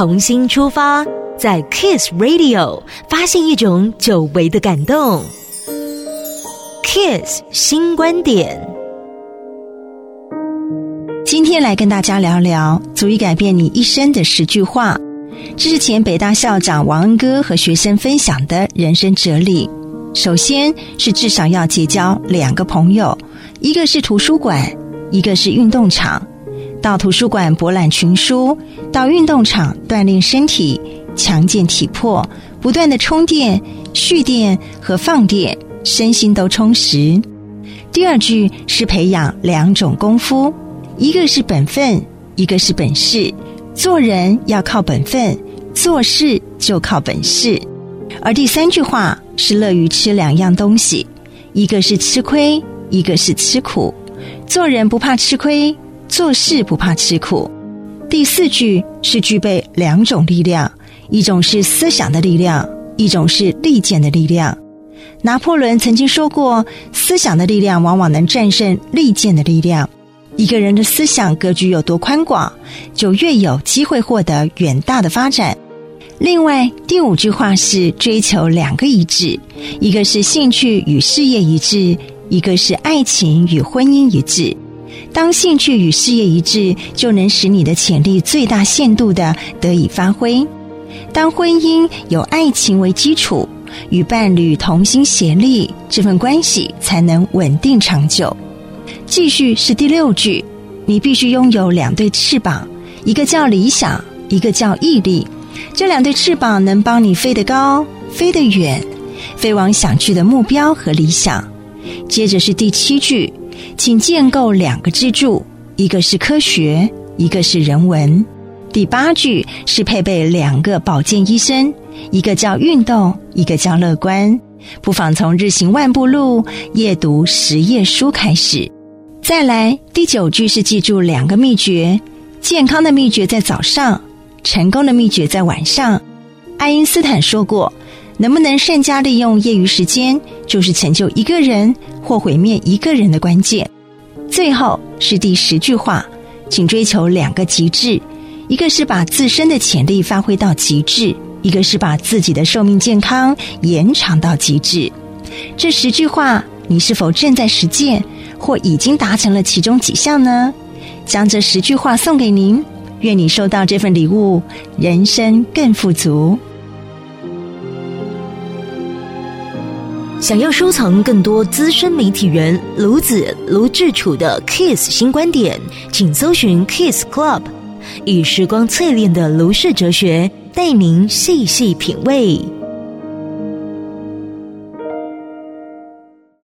重新出发，在 Kiss Radio 发现一种久违的感动。Kiss 新观点，今天来跟大家聊聊足以改变你一生的十句话。这是前北大校长王恩哥和学生分享的人生哲理。首先是至少要结交两个朋友，一个是图书馆，一个是运动场。到图书馆博览群书，到运动场锻炼身体，强健体魄，不断的充电、蓄电和放电，身心都充实。第二句是培养两种功夫，一个是本分，一个是本事。做人要靠本分，做事就靠本事。而第三句话是乐于吃两样东西，一个是吃亏，一个是吃苦。做人不怕吃亏。做事不怕吃苦。第四句是具备两种力量，一种是思想的力量，一种是利剑的力量。拿破仑曾经说过，思想的力量往往能战胜利剑的力量。一个人的思想格局有多宽广，就越有机会获得远大的发展。另外，第五句话是追求两个一致，一个是兴趣与事业一致，一个是爱情与婚姻一致。当兴趣与事业一致，就能使你的潜力最大限度地得以发挥。当婚姻有爱情为基础，与伴侣同心协力，这份关系才能稳定长久。继续是第六句，你必须拥有两对翅膀，一个叫理想，一个叫毅力。这两对翅膀能帮你飞得高，飞得远，飞往想去的目标和理想。接着是第七句。请建构两个支柱，一个是科学，一个是人文。第八句是配备两个保健医生，一个叫运动，一个叫乐观。不妨从日行万步路、夜读十页书开始。再来，第九句是记住两个秘诀：健康的秘诀在早上，成功的秘诀在晚上。爱因斯坦说过。能不能善加利用业余时间，就是成就一个人或毁灭一个人的关键。最后是第十句话，请追求两个极致：一个是把自身的潜力发挥到极致，一个是把自己的寿命健康延长到极致。这十句话，你是否正在实践，或已经达成了其中几项呢？将这十句话送给您，愿你收到这份礼物，人生更富足。想要收藏更多资深媒体人卢子卢志楚的 Kiss 新观点，请搜寻 Kiss Club，以时光淬炼的卢氏哲学，带您细细品味。